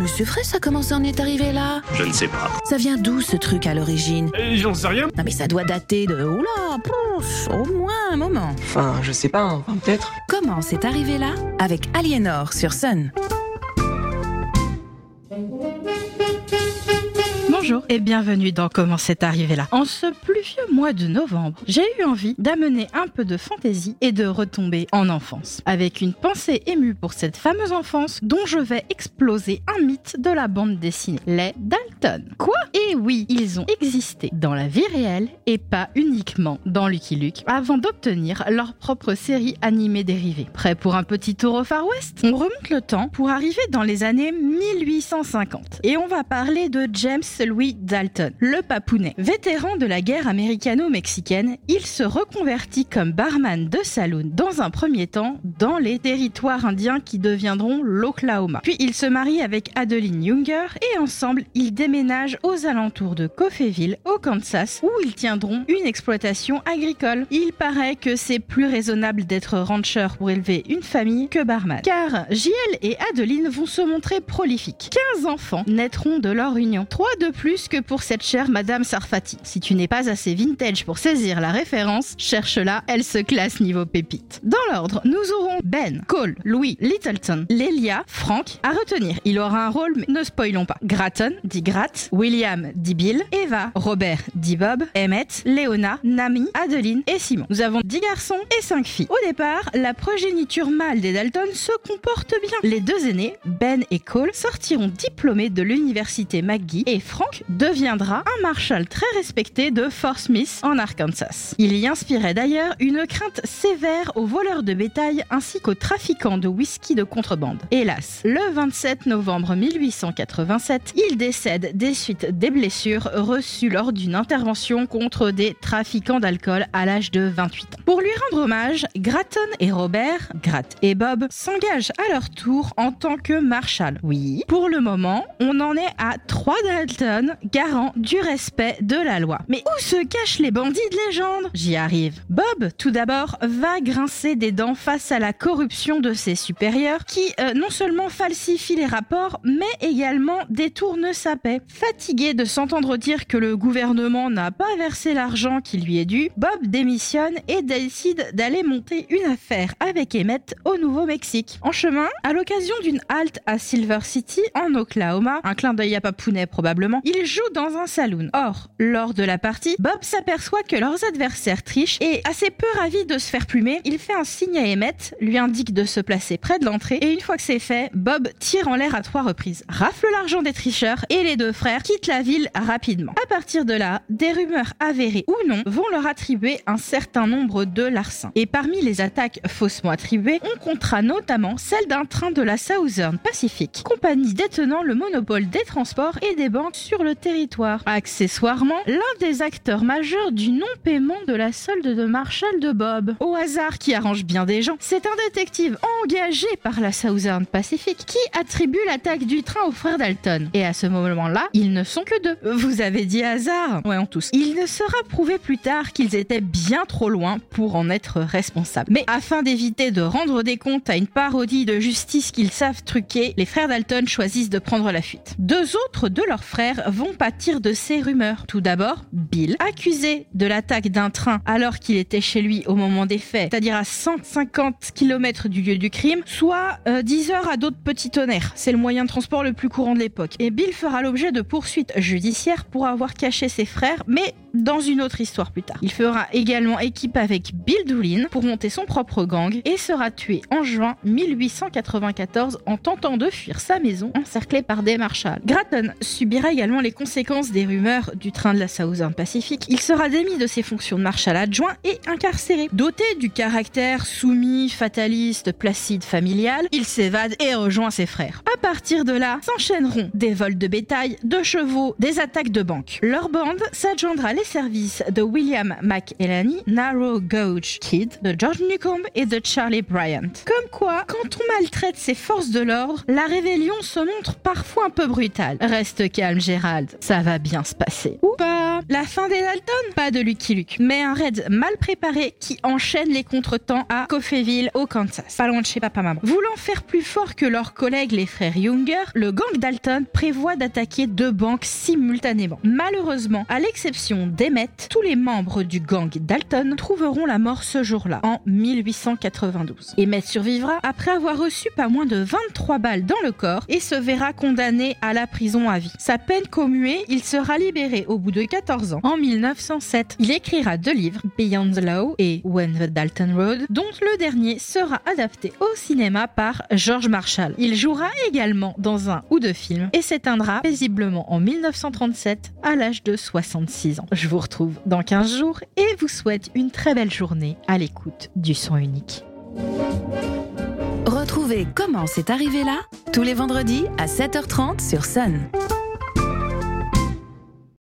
Mais c'est vrai, ça commence à en est arrivé là? Je ne sais pas. Ça vient d'où ce truc à l'origine? Euh, J'en sais rien. Non mais ça doit dater de... Oula, pouf, au moins un moment. Enfin, je sais pas, hein, peut-être. Comment c'est arrivé là? Avec Aliénor sur Sun. Bonjour et bienvenue dans Comment c'est arrivé là. En ce pluvieux mois de novembre, j'ai eu envie d'amener un peu de fantaisie et de retomber en enfance. Avec une pensée émue pour cette fameuse enfance dont je vais exploser un mythe de la bande dessinée, les Dalton. Quoi? Et oui, ils ont existé dans la vie réelle et pas uniquement dans Lucky Luke avant d'obtenir leur propre série animée dérivée. Prêt pour un petit tour au Far West? On remonte le temps pour arriver dans les années 1850 et on va parler de James Louis Dalton, le papounet. Vétéran de la guerre américano-mexicaine, il se reconvertit comme barman de saloon dans un premier temps dans les territoires indiens qui deviendront l'Oklahoma. Puis il se marie avec Adeline Younger et ensemble ils déménagent aux alentours de Coffeyville au Kansas où ils tiendront une exploitation agricole. Il paraît que c'est plus raisonnable d'être rancher pour élever une famille que barman. Car JL et Adeline vont se montrer prolifiques. 15 enfants naîtront de leur union. 3 de plus que pour cette chère Madame Sarfati. Si tu n'es pas assez vintage pour saisir la référence, cherche-la, elle se classe niveau pépite. Dans l'ordre, nous aurons Ben, Cole, Louis, Littleton, Lélia, Frank. À retenir, il aura un rôle, mais ne spoilons pas. Gratton, dit Grat, William, dit Bill, Eva, Robert, dit Bob, Emmett, Léona, Nami, Adeline et Simon. Nous avons 10 garçons et 5 filles. Au départ, la progéniture mâle des Dalton se comporte bien. Les deux aînés, Ben et Cole, sortiront diplômés de l'université McGee et Frank deviendra un marshal très respecté de Fort Smith en Arkansas. Il y inspirait d'ailleurs une crainte sévère aux voleurs de bétail ainsi qu'aux trafiquants de whisky de contrebande. Hélas, le 27 novembre 1887, il décède des suites des blessures reçues lors d'une intervention contre des trafiquants d'alcool à l'âge de 28 ans. Pour lui rendre hommage, Gratton et Robert, Grat et Bob, s'engagent à leur tour en tant que marshal. Oui, pour le moment, on en est à 3 Dalton, garant du respect de la loi. Mais où se cachent les bandits de légende? J'y arrive. Bob, tout d'abord, va grincer des dents face à la corruption de ses supérieurs qui euh, non seulement falsifient les rapports, mais également détournent sa paix. Fatigué de s'entendre dire que le gouvernement n'a pas versé l'argent qui lui est dû, Bob démissionne et décide d'aller monter une affaire avec Emmett au Nouveau-Mexique. En chemin, à l'occasion d'une halte à Silver City, en Oklahoma, un clin d'œil à Papounet probablement, il joue dans un saloon. Or, lors de la partie, Bob s'aperçoit que leurs adversaires trichent et, assez peu ravi de se faire plumer, il fait un signe à Emmett, lui indique de se placer près de l'entrée et une fois que c'est fait, Bob tire en l'air à trois reprises, rafle l'argent des tricheurs et les deux frères quittent la ville rapidement. À partir de là, des rumeurs avérées ou non vont leur attribuer un certain nombre de larcins. Et parmi les attaques faussement attribuées, on comptera notamment celle d'un train de la Southern Pacific, compagnie détenant le monopole des transports et des banques sur le territoire. Accessoirement, l'un des acteurs majeurs du non-paiement de la solde de Marshall de Bob. Au hasard qui arrange bien des gens, c'est un détective engagé par la Southern Pacific qui attribue l'attaque du train aux frères Dalton. Et à ce moment-là, ils ne sont que deux. Vous avez dit hasard Ouais, on tous. Il ne sera prouvé plus tard qu'ils étaient bien trop loin pour en être responsables. Mais afin d'éviter de rendre des comptes à une parodie de justice qu'ils savent truquer, les frères Dalton choisissent de prendre la fuite. Deux autres de leurs frères vont pâtir de ces rumeurs. Tout d'abord, Bill, accusé de l'attaque d'un train alors qu'il était chez lui au moment des faits, c'est-à-dire à 150 km du lieu du crime, soit euh, 10 heures à d'autres petits tonnerres. C'est le moyen de transport le plus courant de l'époque. Et Bill fera l'objet de poursuites judiciaires pour avoir caché ses frères, mais dans une autre histoire plus tard. Il fera également équipe avec Bill Doolin pour monter son propre gang et sera tué en juin 1894 en tentant de fuir sa maison encerclé par des marshals. Gratton subira également les conséquences des rumeurs du train de la Southern Pacific. Il sera démis de ses fonctions de marshal adjoint et incarcéré. Doté du caractère soumis, fataliste, placide, familial, il s'évade et rejoint ses frères. À partir de là, s'enchaîneront des vols de bétail, de chevaux, des attaques de banques. Leur bande s'adjoindra services de William McElhenney, Narrow Gauge Kid, de George Newcomb et de Charlie Bryant. Comme quoi, quand on maltraite ses forces de l'ordre, la rébellion se montre parfois un peu brutale. Reste calme, Gérald, ça va bien se passer. Ou pas La fin des Dalton? Pas de Lucky Luke, mais un raid mal préparé qui enchaîne les contretemps à Coffeyville, au Kansas, pas loin de chez papa-maman. Voulant faire plus fort que leurs collègues les frères Younger, le gang Dalton prévoit d'attaquer deux banques simultanément. Malheureusement, à l'exception d'Emmett, tous les membres du gang Dalton trouveront la mort ce jour-là, en 1892. Emmett survivra après avoir reçu pas moins de 23 balles dans le corps et se verra condamné à la prison à vie. Sa peine commuée, il sera libéré au bout de 14 ans, en 1907. Il écrira deux livres, Beyond the Law et When the Dalton Road, dont le dernier sera adapté au cinéma par George Marshall. Il jouera également dans un ou deux films et s'éteindra paisiblement en 1937 à l'âge de 66 ans. Je vous retrouve dans 15 jours et vous souhaite une très belle journée à l'écoute du son unique. Retrouvez Comment c'est arrivé là tous les vendredis à 7h30 sur Sun.